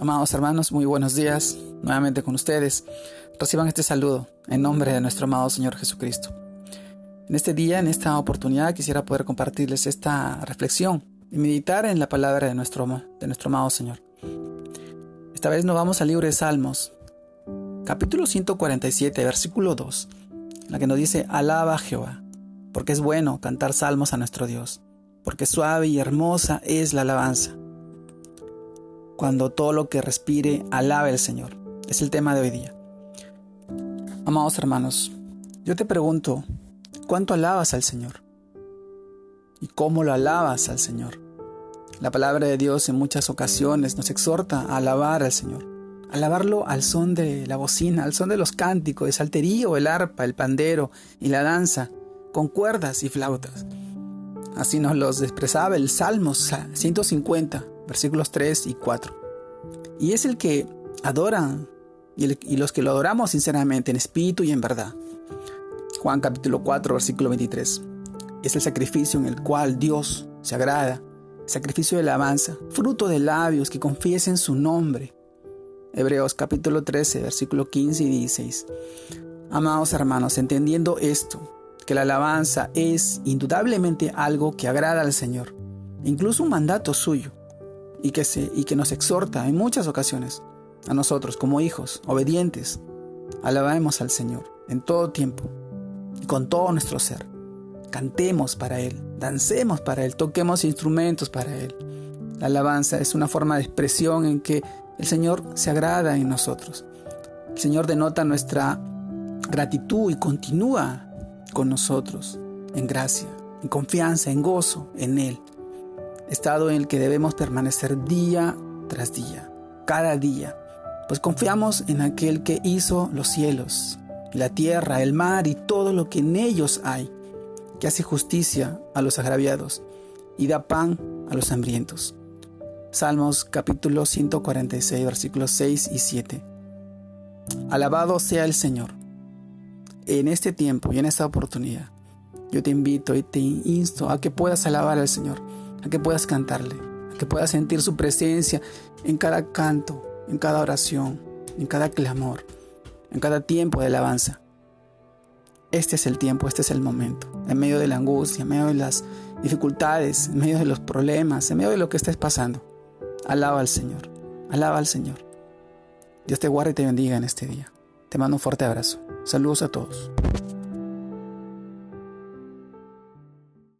Amados hermanos, muy buenos días nuevamente con ustedes. Reciban este saludo en nombre de nuestro amado Señor Jesucristo. En este día, en esta oportunidad, quisiera poder compartirles esta reflexión y meditar en la palabra de nuestro, de nuestro amado Señor. Esta vez nos vamos al libro de Salmos, capítulo 147, versículo 2, la que nos dice, alaba Jehová, porque es bueno cantar salmos a nuestro Dios, porque suave y hermosa es la alabanza cuando todo lo que respire alabe al Señor. Es el tema de hoy día. Amados hermanos, yo te pregunto, ¿cuánto alabas al Señor? ¿Y cómo lo alabas al Señor? La palabra de Dios en muchas ocasiones nos exhorta a alabar al Señor, alabarlo al son de la bocina, al son de los cánticos, el salterío, el arpa, el pandero y la danza, con cuerdas y flautas. Así nos los expresaba el Salmo 150, versículos 3 y 4. Y es el que adoran y, los que lo adoramos sinceramente en espíritu y en verdad. Juan capítulo 4, versículo 23. Es el sacrificio en el cual Dios se agrada, sacrificio de alabanza, fruto de labios que confiesen su nombre. Hebreos capítulo 13, versículo 15 y 16. Amados hermanos, entendiendo esto, que la alabanza es indudablemente algo que agrada al Señor, incluso un mandato suyo, y que, se, y que nos exhorta en muchas ocasiones a nosotros como hijos obedientes. Alabemos al Señor en todo tiempo y con todo nuestro ser. Cantemos para Él, dancemos para Él, toquemos instrumentos para Él. La alabanza es una forma de expresión en que el Señor se agrada en nosotros. El Señor denota nuestra gratitud y continúa con nosotros en gracia, en confianza, en gozo en Él estado en el que debemos permanecer día tras día, cada día, pues confiamos en aquel que hizo los cielos, la tierra, el mar y todo lo que en ellos hay, que hace justicia a los agraviados y da pan a los hambrientos. Salmos capítulo 146 versículos 6 y 7. Alabado sea el Señor. En este tiempo y en esta oportunidad, yo te invito y te insto a que puedas alabar al Señor que puedas cantarle, que puedas sentir su presencia en cada canto, en cada oración, en cada clamor, en cada tiempo de alabanza. Este es el tiempo, este es el momento, en medio de la angustia, en medio de las dificultades, en medio de los problemas, en medio de lo que estés pasando. Alaba al Señor, alaba al Señor. Dios te guarde y te bendiga en este día. Te mando un fuerte abrazo. Saludos a todos.